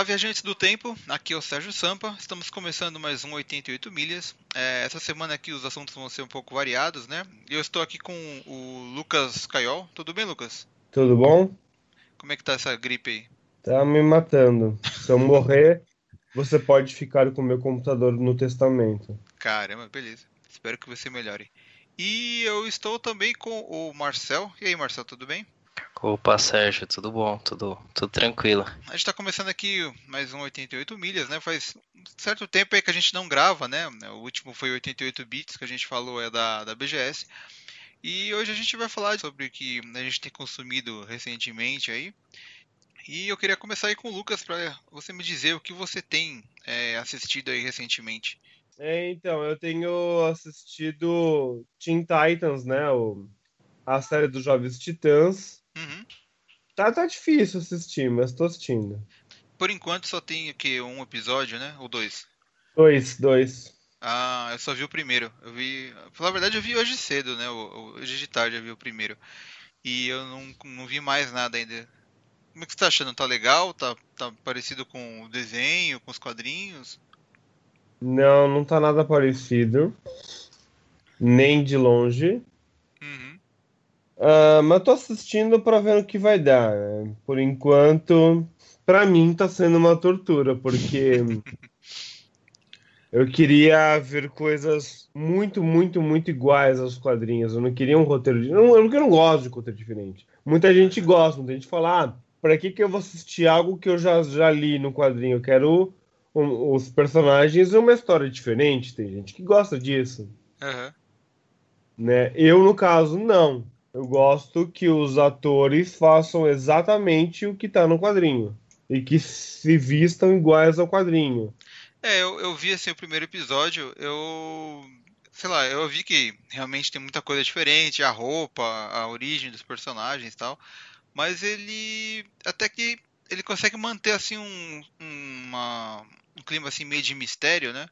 Olá, viajantes do tempo, aqui é o Sérgio Sampa, estamos começando mais um 88 milhas. É, essa semana aqui os assuntos vão ser um pouco variados, né? Eu estou aqui com o Lucas Caiol. Tudo bem, Lucas? Tudo bom? Como é que tá essa gripe aí? Tá me matando. Se eu morrer, você pode ficar com o meu computador no testamento. Caramba, beleza. Espero que você melhore. E eu estou também com o Marcel. E aí, Marcel, tudo bem? Opa, Sérgio, tudo bom? Tudo, tudo tranquilo. A gente está começando aqui mais um 88 milhas, né? Faz um certo tempo aí que a gente não grava, né? O último foi 88 bits que a gente falou é da, da BGS. E hoje a gente vai falar sobre o que a gente tem consumido recentemente aí. E eu queria começar aí com o Lucas para você me dizer o que você tem é, assistido aí recentemente. É, então, eu tenho assistido Teen Titans, né? O, a série dos Jovens Titãs. Tá, tá difícil assistir, mas tô assistindo. Por enquanto só tem aqui um episódio, né? Ou dois? Dois, dois. Ah, eu só vi o primeiro. Eu vi. Na verdade, eu vi hoje cedo, né? Hoje de tarde eu vi o primeiro. E eu não, não vi mais nada ainda. Como é que você tá achando? Tá legal? Tá, tá parecido com o desenho, com os quadrinhos? Não, não tá nada parecido. Nem de longe. Uh, mas tô assistindo para ver o que vai dar. Né? Por enquanto, para mim tá sendo uma tortura, porque eu queria ver coisas muito, muito, muito iguais aos quadrinhos. Eu não queria um roteiro de... eu, não, eu não gosto de roteiro diferente. Muita gente gosta, muita gente fala, ah, para que que eu vou assistir algo que eu já, já li no quadrinho? Eu quero um, os personagens e uma história diferente. Tem gente que gosta disso. Uhum. Né? Eu, no caso, não. Eu gosto que os atores façam exatamente o que tá no quadrinho. E que se vistam iguais ao quadrinho. É, eu, eu vi assim o primeiro episódio, eu. Sei lá, eu vi que realmente tem muita coisa diferente, a roupa, a origem dos personagens e tal. Mas ele. Até que ele consegue manter assim um, uma, um clima assim meio de mistério, né?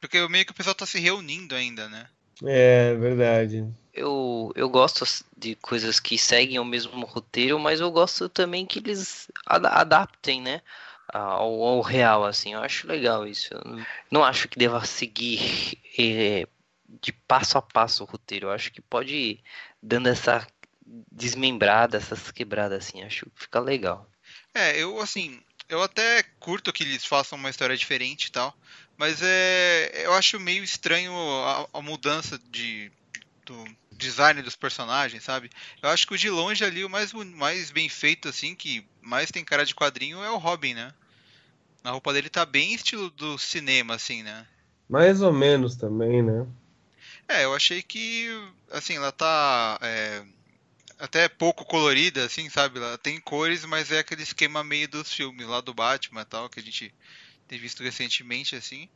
Porque meio que o pessoal tá se reunindo ainda, né? É, verdade. Eu, eu gosto de coisas que seguem o mesmo roteiro, mas eu gosto também que eles ad adaptem, né? Ao, ao, real, assim. Eu acho legal isso. Eu não acho que deva seguir é, de passo a passo o roteiro. Eu acho que pode ir dando essa desmembrada, essas quebradas, assim. Acho que fica legal. É, eu, assim, eu até curto que eles façam uma história diferente e tal. Mas é, eu acho meio estranho a, a mudança de, do design dos personagens, sabe? Eu acho que o de longe ali, o mais, mais bem feito, assim, que mais tem cara de quadrinho é o Robin, né? A roupa dele tá bem estilo do cinema, assim, né? Mais ou menos também, né? É, eu achei que, assim, ela tá é, até pouco colorida, assim, sabe? Ela tem cores, mas é aquele esquema meio dos filmes lá do Batman e tal, que a gente tem visto recentemente, assim.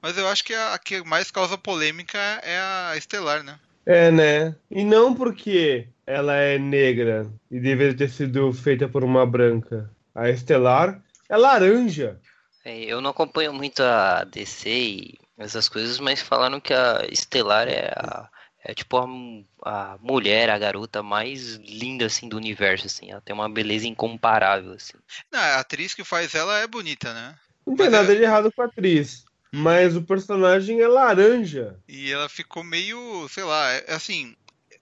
Mas eu acho que a, a que mais causa polêmica é a Estelar, né? É, né? E não porque ela é negra e deveria ter sido feita por uma branca. A Estelar é laranja. É, eu não acompanho muito a DC e essas coisas, mas falaram que a Estelar é a, é tipo a, a mulher, a garota mais linda assim do universo, assim. Ela tem uma beleza incomparável, assim. Não, a atriz que faz ela é bonita, né? Não tem nada de errado com a atriz. Mas o personagem é laranja. E ela ficou meio, sei lá, é, assim,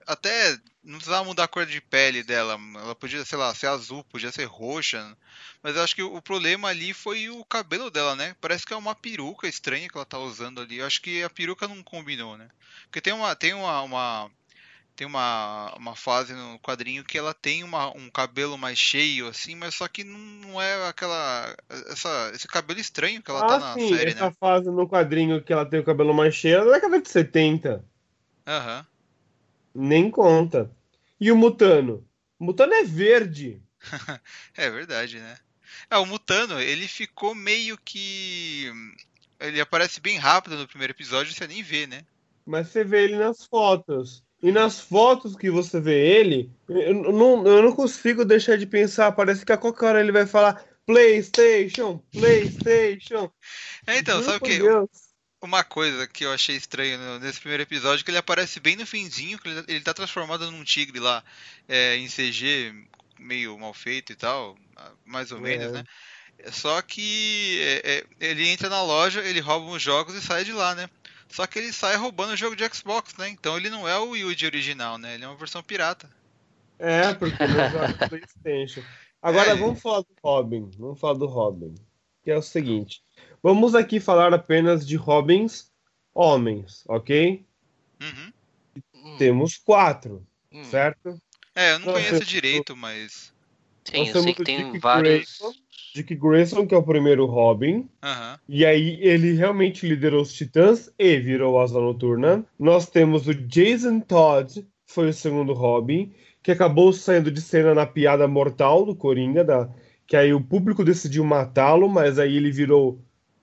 até não precisava mudar a cor de pele dela. Ela podia, sei lá, ser azul, podia ser roxa. Mas eu acho que o problema ali foi o cabelo dela, né? Parece que é uma peruca estranha que ela tá usando ali. Eu acho que a peruca não combinou, né? Porque tem uma, tem uma, uma tem uma, uma fase no quadrinho que ela tem uma, um cabelo mais cheio, assim, mas só que não é aquela. Essa, esse cabelo estranho que ela tá ah, tá na sim, série, essa né? fase no quadrinho que ela tem o cabelo mais cheio é da década de 70. Aham. Uhum. Nem conta. E o Mutano? O Mutano é verde. é verdade, né? É, o Mutano, ele ficou meio que. Ele aparece bem rápido no primeiro episódio, você nem vê, né? Mas você vê ele nas fotos. E nas fotos que você vê ele, eu não, eu não consigo deixar de pensar. Parece que a qualquer hora ele vai falar PlayStation, PlayStation. É, então, Meu sabe o que? Uma coisa que eu achei estranho nesse primeiro episódio que ele aparece bem no finzinho, que ele, ele tá transformado num tigre lá é, em CG, meio mal feito e tal, mais ou é. menos, né? Só que é, é, ele entra na loja, ele rouba os jogos e sai de lá, né? Só que ele sai roubando o jogo de Xbox, né? Então ele não é o Yuji original, né? Ele é uma versão pirata. É, porque ele joga PlayStation. Agora É. vamos falar do Robin. Vamos falar do Robin. Que é o seguinte. Vamos aqui falar apenas de Robins homens, ok? Uhum. Hum, Temos quatro, hum. certo? É, eu não Nossa, conheço direito, mas. Sim, Nós eu temos sei que tem Dick vários. Grayson. Dick Grayson, que é o primeiro Robin. E aí ele realmente liderou os Titãs e virou Asa Noturna. Nós temos o Jason Todd, que foi o segundo Robin, que acabou saindo de cena na piada mortal do Coringa, da, que aí o público decidiu matá-lo, mas aí ele virou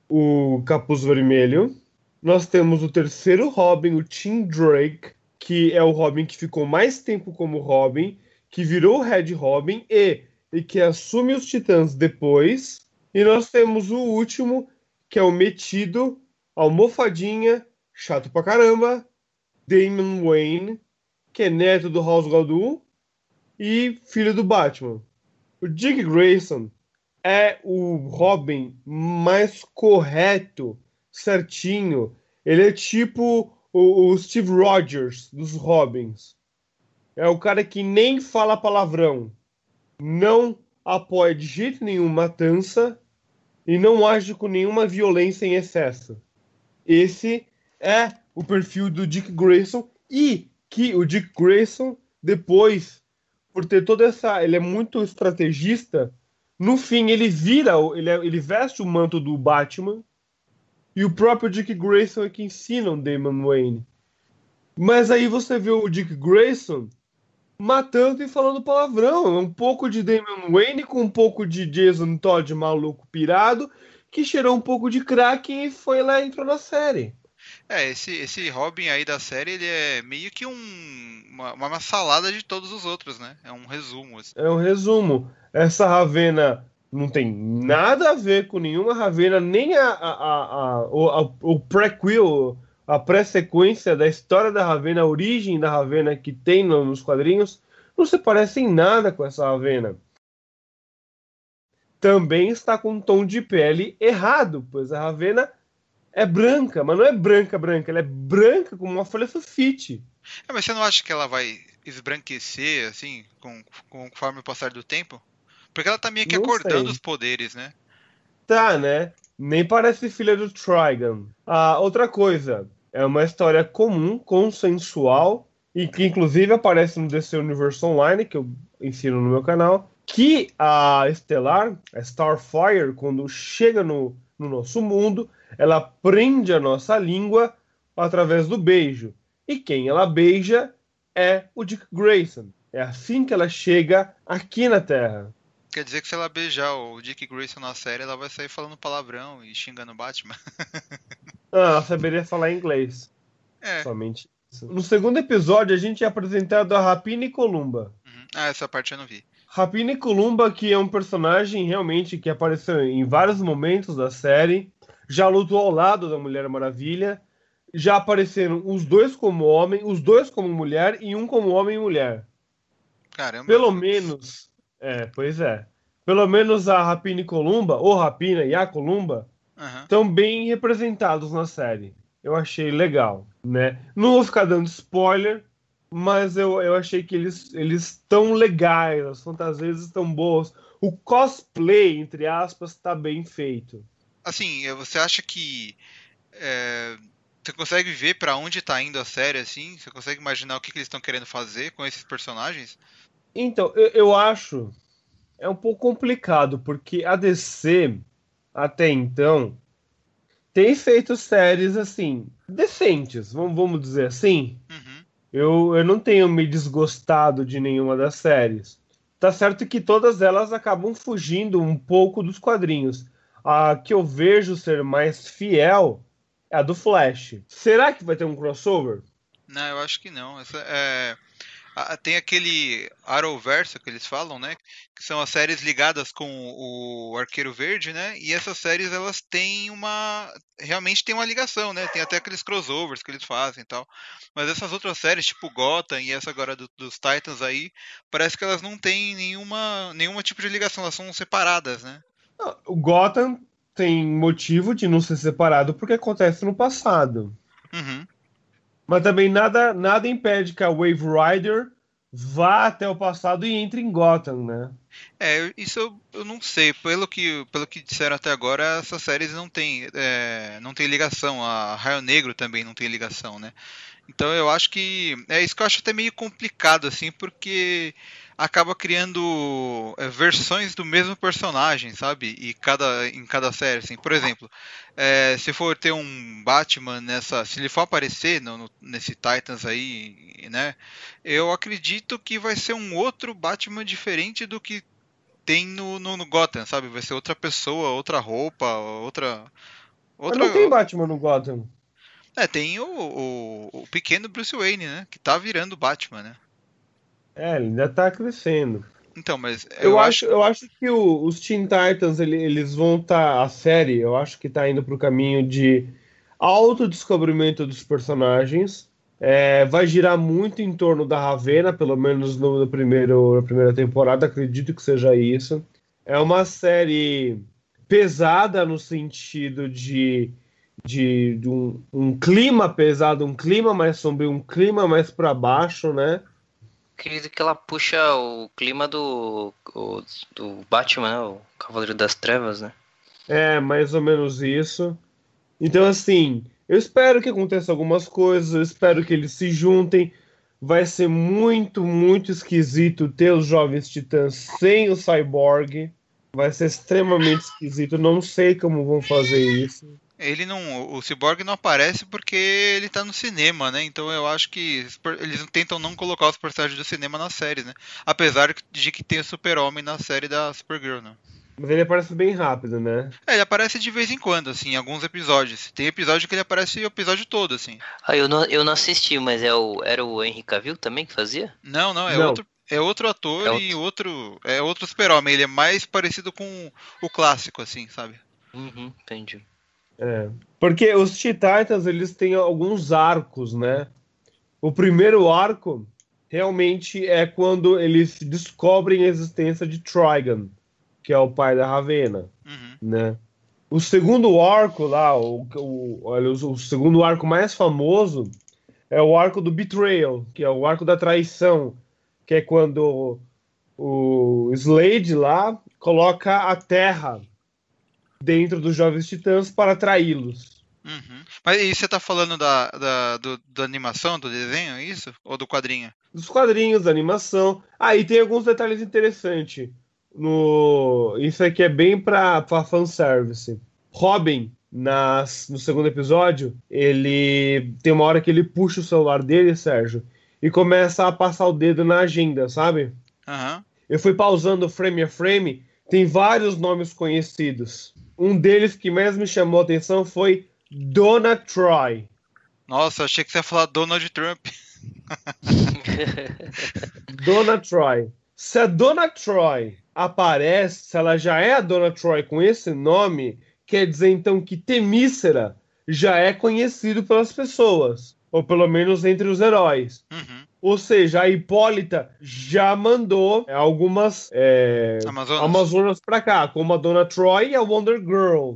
o Capuz Vermelho. Nós temos o terceiro Robin, o Tim Drake, que é o Robin que ficou mais tempo como Robin, que virou o Red Robin e, e que assume os Titãs depois. E nós temos o último, que é o metido, almofadinha, chato pra caramba, Damon Wayne, que é neto do House Goldul e filho do Batman. O Dick Grayson é o Robin mais correto, certinho. Ele é tipo o, o Steve Rogers dos Robins. É o cara que nem fala palavrão, não apoia de jeito nenhum matança e não age com nenhuma violência em excesso. Esse é o perfil do Dick Grayson e que o Dick Grayson depois, por ter toda essa, ele é muito estrategista. No fim, ele vira, ele, é- ele veste o manto do Batman e o próprio Dick Grayson é que ensina o Damon Wayne. Mas aí você vê o Dick Grayson matando e falando palavrão. Um pouco de Damon Wayne com um pouco de Jason Todd maluco pirado que cheirou um pouco de crack e foi lá e entrou na série. É, esse, esse Robin aí da série, ele é meio que um, uma, uma salada de todos os outros, né? É um resumo. Assim. É um resumo. Essa Ravena não tem nada a ver com nenhuma Ravena, nem a, a, a, a- o, a- o prequel, a pré-sequência da história da Ravena, a origem da Ravena que tem no- nos quadrinhos, não se parece em nada com essa Ravena. Também está com um tom de pele errado, pois a Ravena é branca, mas não é branca branca, ela é branca como uma folha sulfite. É, mas você não acha que ela vai esbranquecer, assim, com, com- conforme o passar do tempo? Porque ela tá meio que Não acordando sei. os poderes, né? Tá, né? Nem parece filha do Trigon. Ah, outra coisa, é uma história comum, consensual, e que inclusive aparece no DC Universe Online, que eu ensino no meu canal, que a Estelar, a Starfire, quando chega no, no nosso mundo, ela prende a nossa língua através do beijo. E quem ela beija é o Dick Grayson. É assim que ela chega aqui na Terra. Quer dizer que se ela beijar o Dick Grayson na série, ela vai sair falando palavrão e xingando o Batman. Ah, ela saberia falar inglês. É. Somente isso. No segundo episódio, a gente é apresentado a Rapina e Columba. Uhum. Ah, essa parte eu não vi. Rapina e Columba, que é um personagem realmente que apareceu em vários momentos da série, já lutou ao lado da Mulher Maravilha, já apareceram os dois como homem, os dois como mulher e um como homem e mulher. Caramba. Pelo menos, é, pois é. Pelo menos a Rapina e Columba, ou Rapina e a Columba, estão bem representados na série. Eu achei legal, né? Não vou ficar dando spoiler, mas eu, eu achei que eles eles estão legais, as fantasias estão boas. O cosplay, entre aspas, está bem feito. Assim, eh, você acha que é, você consegue ver pra onde tá indo a série, assim? Você consegue imaginar o que, que eles estão querendo fazer com esses personagens? Então, eu, eu acho é um pouco complicado, porque a DC, até então, tem feito séries assim, decentes, vamos, vamos dizer assim. Uhum. Eu, eu não tenho me desgostado de nenhuma das séries. Tá certo que todas elas acabam fugindo um pouco dos quadrinhos. A que eu vejo ser mais fiel é a do Flash. Será que vai ter um crossover? Não, eu acho que não. Essa, é, tem aquele Arrowverso que eles falam, né? Que são as séries ligadas com o Arqueiro Verde, né? E essas séries elas têm uma. Realmente tem uma ligação, né? Tem até aqueles crossovers que eles fazem e tal. Mas essas outras séries, tipo Gotham e essa agora do- dos Titans aí, parece que elas não têm nenhuma, nenhuma tipo de ligação, elas são separadas, né? O Gotham tem motivo de não ser separado porque acontece no passado. Uhum. Mas também nada, nada impede que a Wave Rider vá até o passado e entre em Gotham, né? É, isso eu, eu não sei. Pelo que, pelo que disseram até agora, essas séries não têm é, não tem ligação. A Raio Negro também não tem ligação, né? Então eu acho que. É isso que eu acho até meio complicado, assim, porque acaba criando é, versões do mesmo personagem, sabe? E cada, em cada série, assim. Por exemplo, é, se for ter um Batman nessa, se ele for aparecer no, no, nesse Titans aí, né? Eu acredito que vai ser um outro Batman diferente do que tem no, no, no Gotham, sabe? Vai ser outra pessoa, outra roupa, outra. outra... Mas não tem Batman no Gotham. É, tem o, o, o pequeno Bruce Wayne, né? Que tá virando Batman, né? É, ele ainda tá crescendo. Então, mas. Eu, eu acho, acho, eu acho que o, os Teen Titans ele, eles vão estar. Tá, a série, eu acho que tá indo pro caminho de autodescobrimento dos personagens. É, vai girar muito em torno da Ravena, pelo menos no, no primeiro, na primeira temporada, acredito que seja isso. É uma série pesada no sentido de, de, de um, um, clima pesado, um clima mais sombrio, um clima mais para baixo, né? Acredito que ela puxa o clima do, o, do Batman, o Cavaleiro das Trevas, né? É, mais ou menos isso. Então, assim, eu espero que aconteça algumas coisas, eu espero que eles se juntem. Vai ser muito, muito esquisito ter os Jovens Titãs sem o Cyborg. Vai ser extremamente esquisito. Não sei como vão fazer isso ele não. O Cyborg não aparece porque ele tá no cinema, né? Então eu acho que eles tentam não colocar os personagens do cinema na série, né? Apesar de que tem o Super-Homem na série da Supergirl, né? Mas ele aparece bem rápido, né? É, ele aparece de vez em quando, assim, em alguns episódios. Tem episódio que ele aparece o episódio todo, assim. Ah, eu não, eu não assisti, mas é o, era o Henry Cavill também que fazia? Não, não, é não. outro. É outro ator é outro. e outro. É outro super-homem. Ele é mais parecido com o clássico, assim, sabe? Uhum, entendi. É. Porque os Titãs, eles têm alguns arcos, né? O primeiro arco realmente é quando eles descobrem a existência de Trigon, que é o pai da Ravena, uhum. né? O segundo arco lá, o, o, olha, o, segundo arco mais famoso é o arco do Betrayal, que é o arco da traição, que é quando o Slade lá coloca a Terra dentro dos Jovens Titãs para traí-los. Uhum. Mas e você tá falando da, da, do, da animação, do desenho, é isso? Ou do quadrinho? Dos quadrinhos, da animação. Aí ah, tem alguns detalhes interessantes. No... Isso aqui é bem para fanservice. Robin, nas, no segundo episódio, ele tem uma hora que ele puxa o celular dele, Sérgio, e começa a passar o dedo na agenda, sabe? Uhum. Eu fui pausando frame a frame, tem vários nomes conhecidos. Um deles que mais me chamou a atenção foi Dona Troy. Nossa, achei que você ia falar Donald Trump. Dona Troy. Se a Dona Troy aparece, se ela já é a Dona Troy com esse nome, quer dizer então que Temícera já é conhecido pelas pessoas, ou pelo menos entre os heróis. Uhum. Ou seja, a Hipólita já mandou algumas é, Amazonas, Amazonas para cá, como a Dona Troy e a Wonder Girl.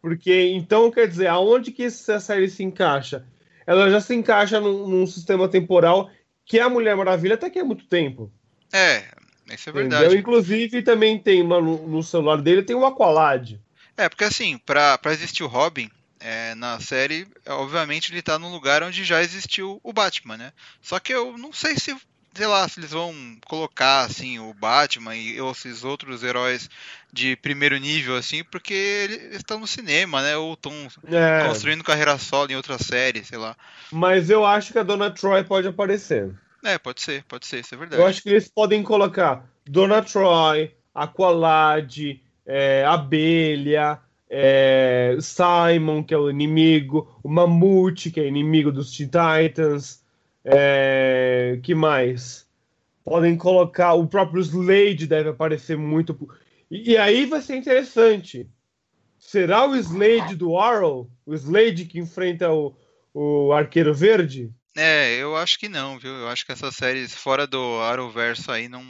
Porque, então, quer dizer, aonde que essa série se encaixa? Ela já se encaixa num, num sistema temporal que é a Mulher Maravilha até que há muito tempo. É, isso é verdade. Entendeu? Inclusive, também tem no, no celular dele, tem o Aqualad. É, porque assim, para existir o Robin, é, na série, obviamente ele tá num lugar onde já existiu o Batman, né? Só que eu não sei se, sei lá, se eles vão colocar assim o Batman e esses outros heróis de primeiro nível assim, porque eles estão no cinema, né? Ou estão é. construindo carreira solo em outra série, sei lá. Mas eu acho que a Dona Troy pode aparecer. É, pode ser, pode ser, isso é verdade. Eu acho que eles podem colocar Dona Troy, Aqualad, é, Abelha, é, Simon, que é o inimigo, o Mamute, que é inimigo dos Teen Titans, é, que mais? Podem colocar, o próprio Slade deve aparecer muito. E, e aí vai ser interessante. Será o Slade do Arrow? O Slade que enfrenta o, o Arqueiro Verde? É, eu acho que não, viu? Eu acho que essas séries fora do Arrowverso aí não,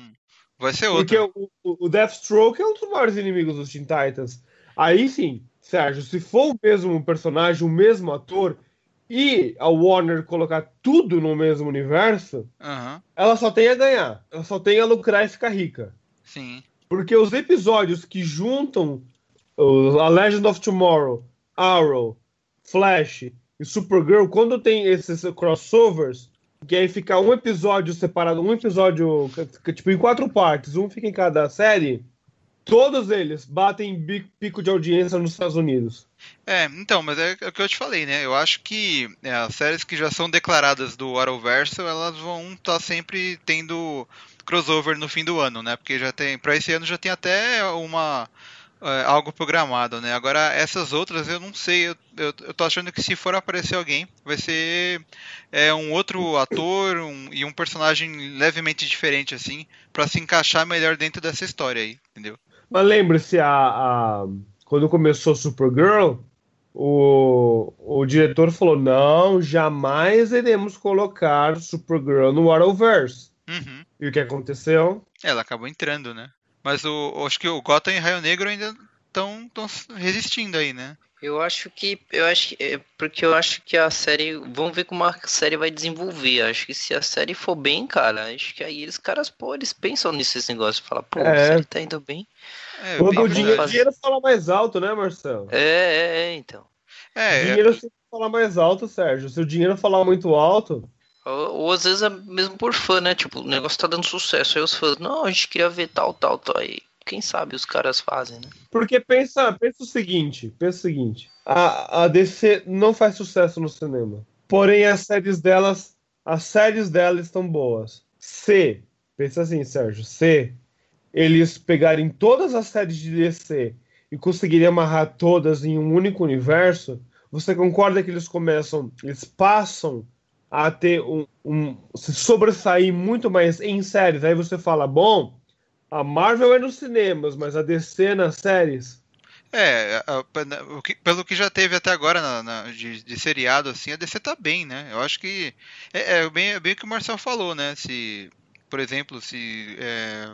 Vai ser Porque outro. o, o Deathstroke é um dos maiores inimigos dos Teen Titans. Aí sim, Sérgio, se for o mesmo personagem, o mesmo ator, e a Warner colocar tudo no mesmo universo, Aham, ela só tem a ganhar. Ela só tem a lucrar e ficar rica. sim. Porque os episódios que juntam a Legend of Tomorrow, Arrow, Flash e Supergirl, quando tem esses crossovers, que aí fica um episódio separado, um episódio tipo em quatro partes, um fica em cada série, todos eles batem pico de audiência nos Estados Unidos. É, então, mas é o que eu te falei, né? Eu acho que é, as séries que já são declaradas do Arrowverso, elas vão estar sempre tendo crossover no fim do ano, né? Porque já tem, para esse ano já tem até uma é, algo programado, né? Agora essas outras eu não sei, eu, eu, eu tô achando que se for aparecer alguém, vai ser é, um outro ator um- e um personagem levemente diferente assim, pra se encaixar melhor dentro dessa história aí, entendeu? Mas lembre-se, a, a- quando começou Supergirl, o, o diretor falou: não, jamais iremos colocar Supergirl no Arrowverse. Uhum. E o que aconteceu? Ela acabou entrando, né? Mas o, acho que o Gotham e Raio Negro ainda estão resistindo aí, né? Eu acho que. Eu acho que. é, Porque eu acho que a série. Vamos ver como a série vai desenvolver. Acho que se a série for bem, cara, acho que aí eles caras, pô, eles pensam nesses negócios. Falam, pô, É. a série tá indo bem. É, Quando bem o dinheiro, verdade. dinheiro fala mais alto, né, Marcelo? É, é, é, então. É, é, dinheiro sempre fala mais alto, Sérgio. Se o dinheiro falar muito alto, Ou, ou às vezes é mesmo por fã, né? Tipo, o negócio tá dando sucesso. Aí os fãs, não, a gente queria ver tal, tal, tal. Aí, quem sabe os caras fazem, né? porque pensa, pensa o seguinte, pensa o seguinte, a, a DC não faz sucesso no cinema. Porém, as séries delas, as séries delas estão boas. Se, pensa assim, Sérgio, se eles pegarem todas as séries de DC e conseguirem amarrar todas em um único universo, você concorda que eles começam, eles passam a ter um, um se sobressair muito mais em séries. Aí você fala, bom, a Marvel é nos cinemas, mas a DC nas séries. é, pelo que já teve até agora na- na- de, de seriado, assim, a DC tá bem, né? Eu acho que é, é bem, é bem o que o Marcel falou, né? Se, por exemplo, se é,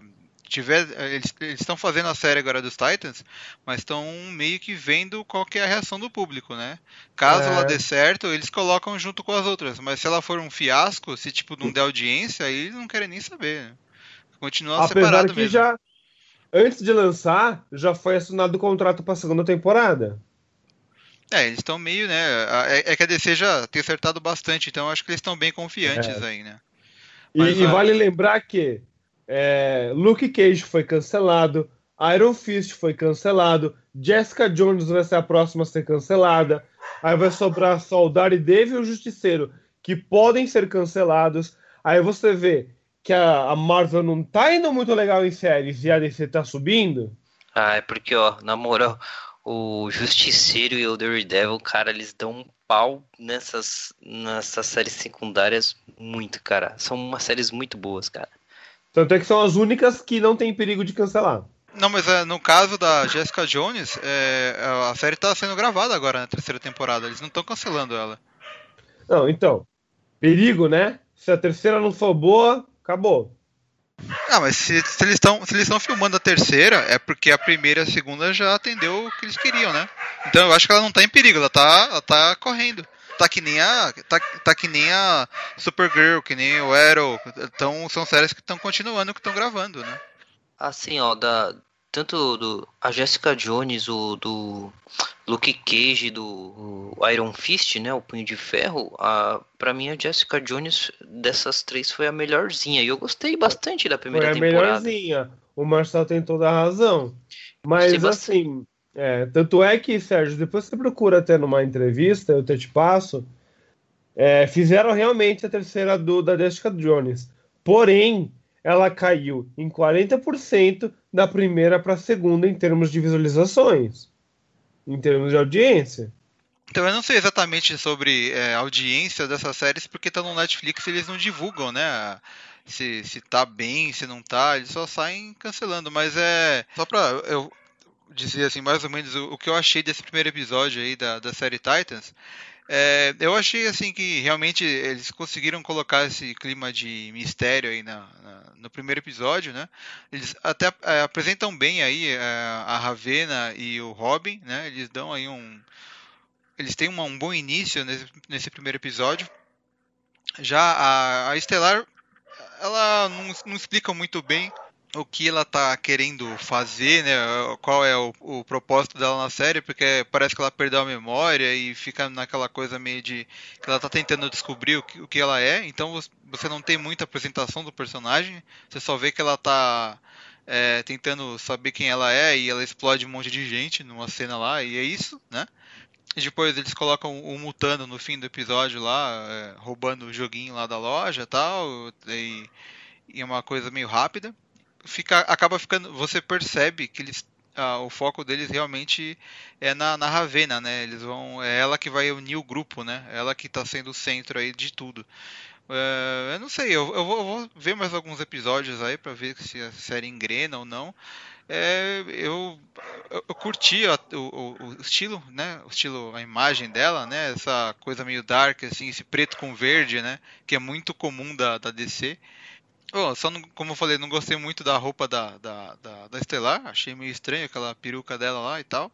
tiver, eles estão fazendo a série agora dos Titans, mas estão meio que vendo qual que é a reação do público, né? Caso É. ela dê certo, eles colocam junto com as outras, mas se ela for um fiasco, se tipo não der audiência, aí eles não querem nem saber. Continua Apesar separado que mesmo. já, antes de lançar, já foi assinado o contrato para a segunda temporada. É, eles estão meio, né? É, é que a DC já tem acertado bastante, então acho que eles estão bem confiantes É. aí, né? E, Mas, e ó. vale lembrar que é, Luke Cage foi cancelado, Iron Fist foi cancelado, Jessica Jones vai ser a próxima a ser cancelada, aí vai sobrar só o Daredevil e o Justiceiro, que podem ser cancelados. Aí você vê que a, a Marvel não tá indo muito legal em séries e a DC tá subindo. Ah, é porque, ó, na moral, o Justiceiro e o Daredevil, cara, eles dão um pau nessas, nessas séries secundárias muito, cara. São umas séries muito boas, cara. Tanto é que são as únicas que não tem perigo de cancelar. Não, mas é, no caso da Jessica Jones, é, a série tá sendo gravada agora na terceira temporada. Eles não estão cancelando ela. Não, então, perigo, né? Se a terceira não for boa, acabou. Ah, mas se, se eles estão se eles estão filmando a terceira, é porque a primeira e a segunda já atendeu o que eles queriam, né? Então eu acho que ela não tá em perigo, ela tá, ela tá correndo. Tá que nem a. Tá, tá que nem a Supergirl, que nem o Arrow. Então são séries que estão continuando, que estão gravando, né? Assim, ó, da, tanto do a Jessica Jones, o do Luke Cage, do Iron Fist, né, o Punho de Ferro, a, pra mim a Jessica Jones dessas três foi a melhorzinha. E eu gostei bastante da Foi primeira a temporada. melhorzinha. O Marcel tem toda a razão. Mas assim, é, tanto é que, Sérgio, depois você procura até numa entrevista, eu até te passo, é, fizeram realmente a terceira do, da Jessica Jones. Porém, ela caiu em 40% da primeira para a segunda em termos de visualizações. Em termos de audiência. Então eu não sei exatamente sobre é, audiência dessas séries, porque tá no Netflix eles não divulgam, né? Se, se tá bem, se não tá, eles só saem cancelando. Mas é. Só pra eu dizer assim, mais ou menos o, o que eu achei desse primeiro episódio aí da, da série Titans. É, eu achei assim que realmente eles conseguiram colocar esse clima de mistério aí na, na, no primeiro episódio, né? Eles até é, apresentam bem aí é, a Ravena e o Robin, né? Eles dão aí um, eles têm uma, um bom início nesse, nesse primeiro episódio. Já a, a Estelar, ela não, não explica muito bem o que ela tá querendo fazer, né? Qual é o, o, propósito dela na série, porque parece que ela perdeu a memória e fica naquela coisa meio de que ela tá tentando descobrir o que, o que ela é. Então você não tem muita apresentação do personagem, você só vê que ela tá é, tentando saber quem ela é e ela explode um monte de gente numa cena lá e é isso, né? E depois eles colocam o Mutano no fim do episódio lá, é, roubando o joguinho lá da loja tal, e, e é uma coisa meio rápida fica, acaba ficando. Você percebe que eles. Ah, o foco deles realmente é na, na Ravena, né? Eles vão. É ela que vai unir o grupo, né? Ela que está sendo o centro aí de tudo. Uh, eu não sei, eu, eu, vou, eu, vou, ver mais alguns episódios aí para ver se a série engrena ou não. É, eu, eu, curti a, o, o, estilo, né? O estilo, a imagem dela, né? Essa coisa meio dark, assim, esse preto com verde, né? Que é muito comum da, da DC. Oh, só não, como eu falei, não gostei muito da roupa da, da, da, da Estelar. Achei meio estranho aquela peruca dela lá e tal.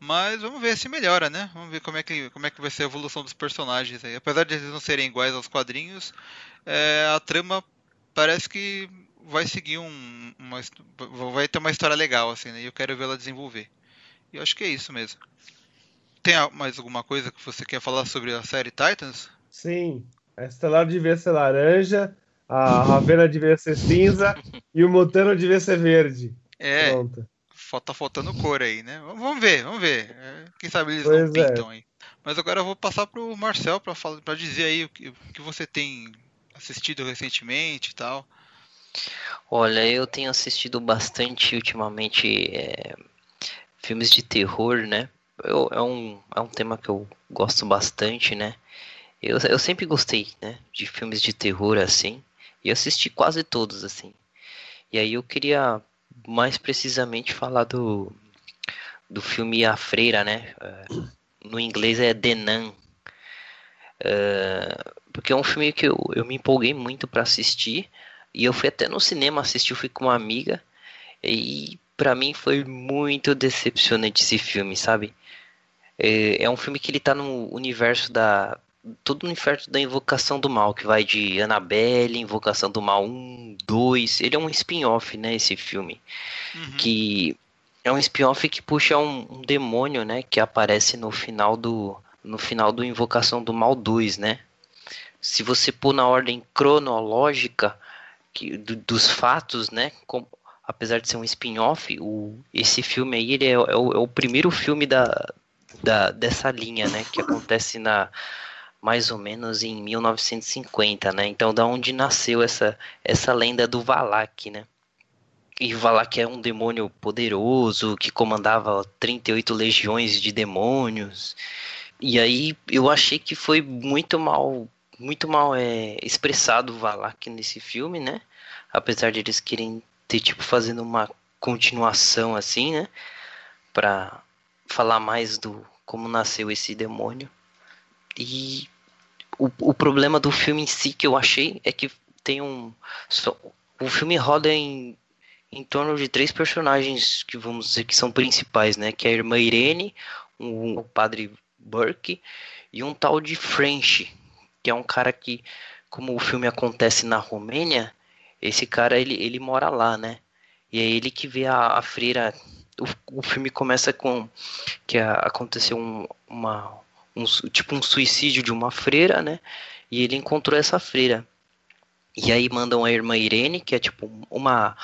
Mas vamos ver se melhora, né? Vamos ver como é que, como é que vai ser a evolução dos personagens aí. Apesar de eles não serem iguais aos quadrinhos, é, a trama parece que vai seguir um, uma, vai ter uma história legal assim, né? E eu quero ver ela desenvolver. E eu acho que é isso mesmo. Tem mais alguma coisa que você quer falar sobre a série Titans? Sim, a Estelar devia ser laranja, a Ravena devia ser cinza e o Mutano devia ser verde. É. Pronto. Tá faltando cor aí, né? Vamos ver, vamos ver. É, quem sabe eles pois não é. pintam é. aí. Mas agora eu vou passar pro Marcel para falar, para dizer aí o que, o que você tem assistido recentemente e tal. Olha, eu tenho assistido bastante ultimamente é, filmes de terror, né? Eu, é, um, é um tema que eu gosto bastante, né? Eu, eu sempre gostei, né? De filmes de terror assim. E assisti quase todos, assim. E aí eu queria mais precisamente falar do, do filme A Freira, né? Uh, no inglês é The Nun. Uh, porque é um filme que eu, eu me empolguei muito para assistir. E eu fui até no cinema assistir, eu fui com uma amiga. E para mim foi muito decepcionante esse filme, sabe? É, é um filme que ele tá no universo da, todo o universo da Invocação do Mal, que vai de Annabelle, Invocação do Mal 1, 2. Ele é um spin-off, né, esse filme. Uhum. Que é um spin-off que puxa um, um, demônio, né, que aparece no final do no final do Invocação do Mal 2, né? Se você pôr na ordem cronológica que, do, dos fatos, né, com, apesar de ser um spin-off, esse filme aí ele é, é, o, é o primeiro filme da, da, dessa linha, né, que acontece na mais ou menos em 1950, né? Então, da onde nasceu essa essa lenda do Valak, né? E Valak é um demônio poderoso que comandava 38 legiões de demônios. E aí eu achei que foi muito mal muito mal é, expressado o Valak nesse filme, né? Apesar de eles querem ter tipo fazendo uma continuação assim, né? Para falar mais do como nasceu esse demônio. E o, o problema do filme em si que eu achei é que tem um. Só, o filme roda em, em torno de três personagens que vamos dizer que são principais, né? Que é a irmã Irene, um, o padre Burke e um tal de French, que é um cara que, como o filme acontece na Romênia, esse cara ele, ele mora lá, né? E é ele que vê a, a freira. O, o filme começa com que a, aconteceu um, uma, um, tipo um suicídio de uma freira, né? E ele encontrou essa freira. E aí mandam a irmã Irene, que é tipo uma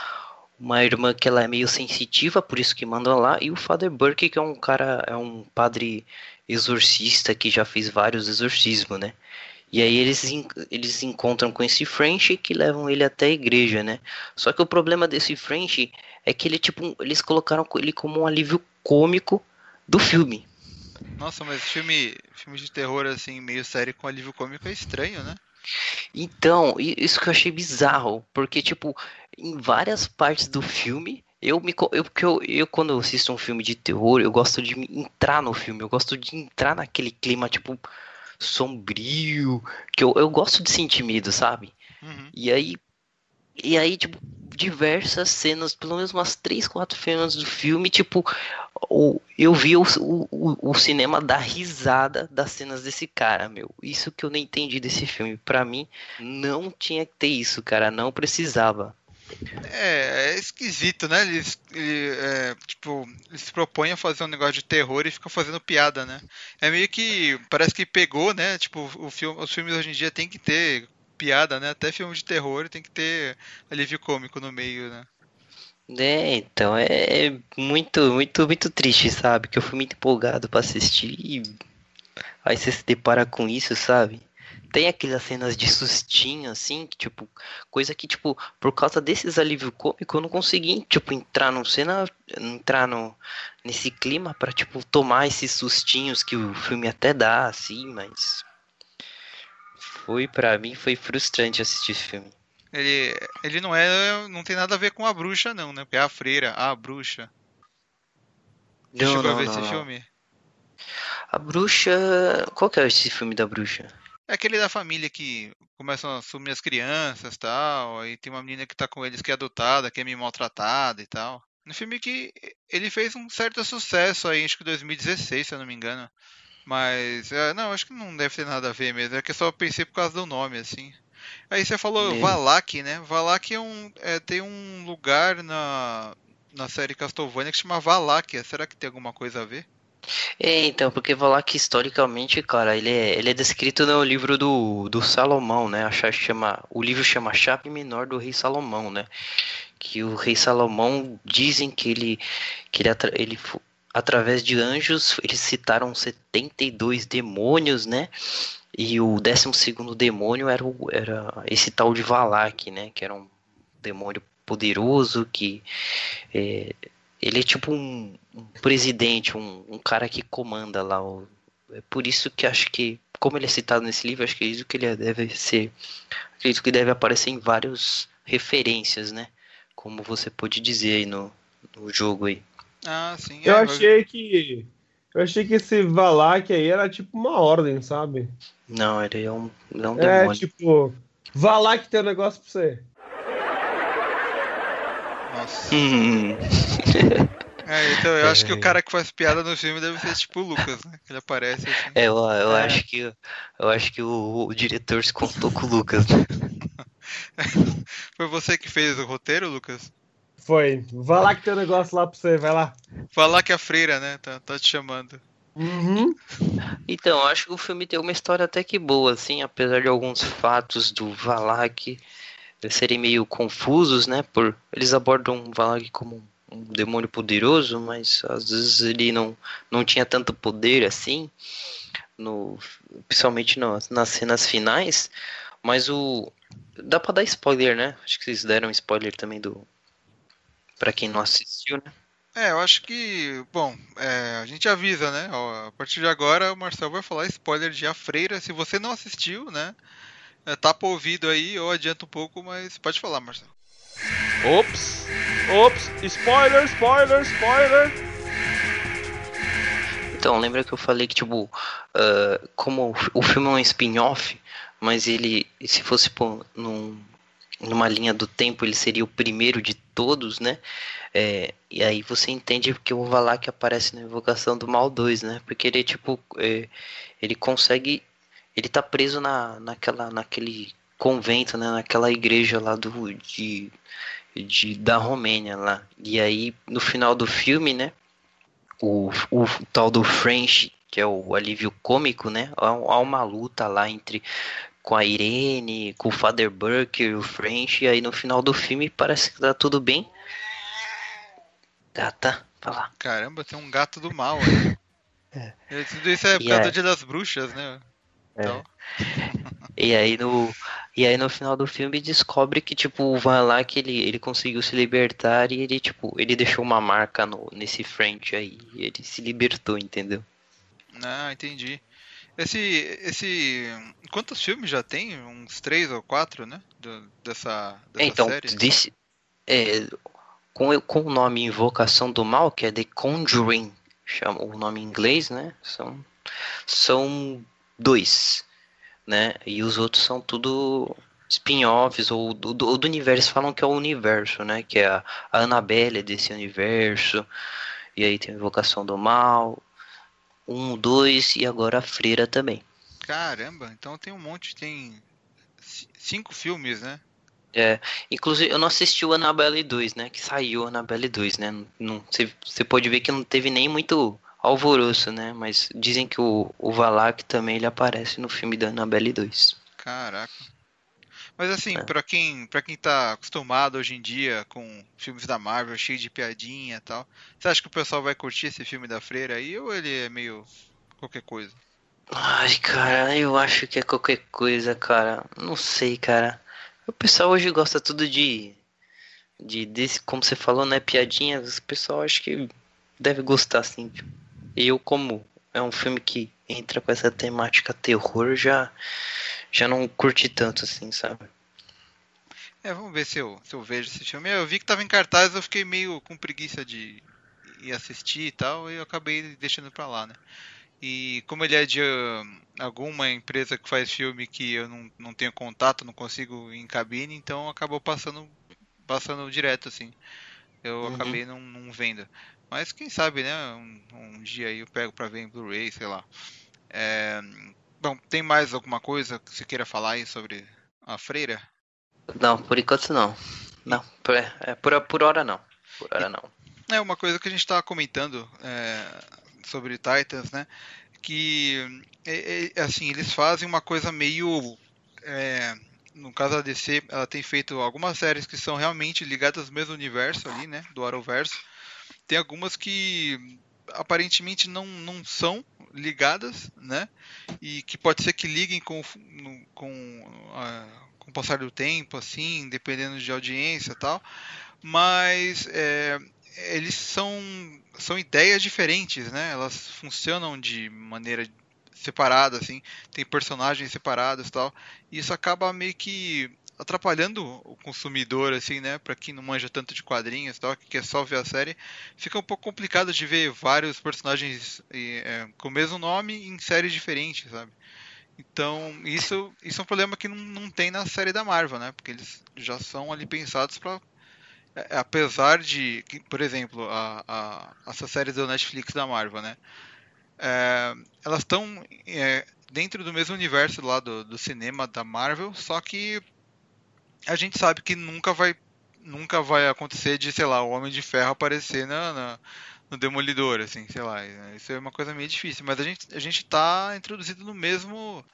uma irmã que ela é meio sensitiva, por isso que mandam lá, e o Father Burke, que é um cara, é um padre exorcista que já fez vários exorcismos, né? E aí eles, eles encontram com esse French que levam ele até a igreja, né? Só que o problema desse French é que ele tipo, eles colocaram ele como um alívio cômico do filme. Nossa, mas filme, filme de terror assim, meio sério com alívio cômico é estranho, né? Então, isso que eu achei bizarro, porque tipo, em várias partes do filme, eu me eu, eu, eu quando eu assisto um filme de terror, eu gosto de entrar no filme, eu gosto de entrar naquele clima tipo sombrio, que eu, eu gosto de sentir medo, sabe? Uhum. E aí, e aí, tipo, diversas cenas, pelo menos umas três, quatro cenas do filme, tipo, eu vi o, o, o cinema dar risada das cenas desse cara, meu. Isso que eu não entendi desse filme. Pra mim, não tinha que ter isso, cara. Não precisava. É, é esquisito, né? Ele, ele, é, tipo, ele se propõe a fazer um negócio de terror e fica fazendo piada, né? É meio que. Parece que pegou, né? Tipo, o filme, os filmes hoje em dia tem que ter piada, né? Até filme de terror tem que ter alívio cômico no meio, né? É, então é muito, muito, muito triste, sabe? Que eu fui muito empolgado pra assistir e aí você se depara com isso, sabe? Tem aquelas cenas de sustinho, assim, que, tipo, coisa que, tipo, por causa desses alívio cômico, eu não consegui, tipo, entrar no cena, entrar no, nesse clima pra, tipo, tomar esses sustinhos que o filme até dá, assim, mas foi, pra mim, foi frustrante assistir esse filme. Ele, ele não é. não tem nada a ver com a bruxa, não, né? Porque é a freira, a bruxa. Você Não, chegou a não, ver não, esse filme? A bruxa. Qual que é esse filme da bruxa? É aquele da família que começam a sumir as crianças e tal. Aí tem uma menina que tá com eles que é adotada, que é meio maltratada e tal. Um filme que ele fez um certo sucesso aí, acho que 2016, se eu não me engano. Mas, é, não, acho que não deve ter nada a ver mesmo. É que eu só pensei por causa do nome, assim. Aí você falou. Valak, né? Valak é um, é, tem um lugar na, na série Castlevania que chama Valáquia. Será que tem alguma coisa a ver? É, então, porque que historicamente, cara, ele é, ele é descrito no livro do, do Salomão, né? A chama, o livro chama Chave Menor do Rei Salomão, né? Que o Rei Salomão dizem que ele, que ele, ele através de anjos, eles citaram 72 demônios, né? E o 12 demônio era, o, era esse tal de Valak, né? Que era um demônio poderoso que é, ele é tipo um, um presidente, um, um cara que comanda lá. O, é por isso que acho que, como ele é citado nesse livro, acho que é isso que ele deve ser. Acredito que deve aparecer em várias referências, né? Como você pôde dizer aí no, no jogo aí. Ah, sim. Eu é, achei que. Eu achei que esse Valak aí era tipo uma ordem, sabe? Não, ele é um, ele é um É demônio. tipo, Valak tem um negócio pra você. Nossa. Hum, É, então eu acho que o É. cara que faz piada no filme deve ser tipo o Lucas, né? Que ele aparece assim. é, eu, eu É. acho que eu acho que o, o diretor se contou com o Lucas, né? Foi você que fez o roteiro, Lucas? Foi. Valak tem um negócio lá pra você, vai lá. Falar que a freira, né? Tá, tá te chamando. Uhum. Então, eu acho que o filme tem uma história até que boa, assim, apesar de alguns fatos do Valak serem meio confusos, né? Por eles abordam o Valak como um demônio poderoso, mas às vezes ele não, não tinha tanto poder assim, no, principalmente no- nas cenas finais. Mas o dá pra dar spoiler, né? Acho que vocês deram spoiler também do Pra quem não assistiu, né? É, eu acho que, bom, é, a gente avisa, né? Ó, a partir de agora o Marcel vai falar spoiler de A Freira. Se você não assistiu, né? É, tapa o ouvido aí ou adianta um pouco, mas pode falar, Marcel. Ops! Ops! Spoiler, spoiler, spoiler! Então, lembra que eu falei que, tipo, ah, como o fi- o filme é um spin-off, mas ele, se fosse pôr num, numa linha do tempo, ele seria o primeiro de todos, né? É, e aí você entende porque o Valak aparece na Invocação do Mal 2, né? Porque ele, tipo, é, ele consegue. Ele tá preso na, naquela, naquele convento, né? Naquela igreja lá do, de, de, da Romênia lá. E aí, no final do filme, né? o, o tal do French, que é o alívio cômico, né? Há, há uma luta lá entre com a Irene, com o Father Burke e o French, e aí no final do filme parece que tá tudo bem. Gata, vai lá. Caramba, tem um gato do mal aí. É, Tudo isso é por causa é- do Dia das Bruxas, né? Então, E aí no e aí no final do filme descobre que tipo o Van lá que ele, ele conseguiu se libertar e ele tipo ele deixou uma marca no nesse French aí, e ele se libertou, entendeu? ah, entendi. Esse, esse, quantos filmes já tem? Uns três ou quatro, né? Do- dessa, dessa então, série. desse, é, com, com o nome Invocação do Mal, que é The Conjuring, chama o nome em inglês, né? São, são dois, né? E os outros são tudo spin-offs ou do, do, do, universo falam que é o universo, né? Que é a, a Annabelle desse universo. E aí tem a Invocação do Mal, um, dois e agora a Freira também. Caramba, então tem um monte, tem cinco filmes, né? É, inclusive eu não assisti o Annabelle 2, né? Que saiu o Annabelle 2, né? Você pode ver que não teve nem muito alvoroço, né? Mas dizem que o, o Valak também ele aparece no filme da Annabelle 2. Caraca. Mas assim, é. para quem para quem tá acostumado hoje em dia com filmes da Marvel cheio de piadinha e tal, você acha que o pessoal vai curtir esse filme da Freira aí ou ele é meio qualquer coisa? Ai, cara, eu acho que é qualquer coisa, cara. Não sei, cara. O pessoal hoje gosta tudo de. de desse, como você falou, né? Piadinhas. O pessoal acho que deve gostar, sim. Eu, como é um filme que entra com essa temática terror, já. Já não curti tanto, assim, sabe? É, vamos ver se eu, se eu vejo esse filme. Eu vi que tava em cartaz, eu fiquei meio com preguiça de ir assistir e tal, e eu acabei deixando pra lá, né? E como ele é de uh, alguma empresa que faz filme que eu não, não tenho contato, não consigo ir em cabine, então acabou passando passando direto, assim. Eu uhum. acabei não, não, vendo. Mas quem sabe, né? Um, um dia aí eu pego pra ver em Blu-ray, sei lá. É... Bom, tem mais alguma coisa que você queira falar aí sobre a freira? Não, por enquanto não. Não, por, é, por, por hora não. Por hora não. É uma coisa que a gente estava comentando é, sobre Titans, né? Que é, é, assim eles fazem uma coisa meio é, no caso da DC, ela tem feito algumas séries que são realmente ligadas ao mesmo universo ali, né? Do Arrowverso. Tem algumas que aparentemente não, não são ligadas, né? E que pode ser que liguem com, com, com o passar do tempo, assim, dependendo de audiência e tal. Mas é, eles são, são ideias diferentes, né? Elas funcionam de maneira separada, assim, tem personagens separados e tal. E isso acaba meio que atrapalhando o consumidor, assim, né? Pra quem não manja tanto de quadrinhos e tal, que quer só ver a série, fica um pouco complicado de ver vários personagens é, com o mesmo nome em séries diferentes, sabe? Então, isso, isso é um problema que não, não tem na série da Marvel, né? Porque eles já são ali pensados para é, apesar de, por exemplo, a, a, essa série da Netflix da Marvel, né? É, elas estão é, dentro do mesmo universo lá do, do cinema da Marvel, só que a gente sabe que nunca vai nunca vai acontecer de, sei lá, o Homem de Ferro aparecer na, na, no Demolidor, assim, sei lá. Isso é uma coisa meio difícil, mas a gente a gente está introduzido no mesmo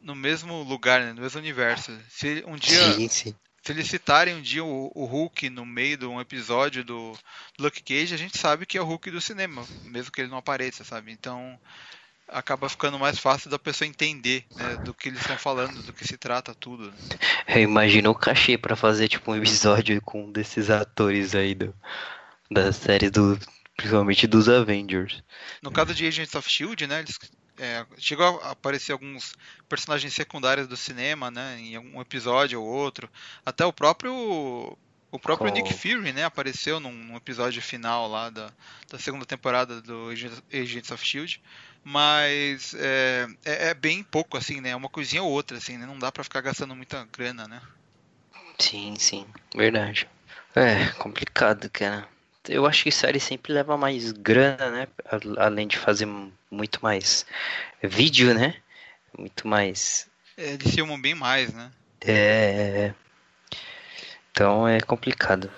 no mesmo lugar, né, no mesmo universo. Se um dia sim, sim se eles citarem um dia o, o, Hulk no meio de um episódio do, Luke Cage, a gente sabe que é o Hulk do cinema, mesmo que ele não apareça, sabe? Então acaba ficando mais fácil da pessoa entender né, do que eles estão falando, do que se trata tudo. Né? Eu imagino o cachê para fazer tipo um episódio com um desses atores aí do, da série do principalmente dos Avengers. No caso de Agents of Shield, né, eles é, chegou a aparecer alguns personagens secundários do cinema, né, em um episódio ou outro. Até o próprio o próprio Nick Fury, né, apareceu num, num, episódio final lá da, da segunda temporada do Agents of Shield, mas é, é, é, bem pouco assim, né, uma coisinha ou outra assim, né, não dá para ficar gastando muita grana, né? Sim, sim, verdade. É complicado, cara eu acho que série sempre leva mais grana, né? Além de fazer muito mais vídeo, né? Muito mais. É, eles filmam bem mais, né? É. Então é complicado.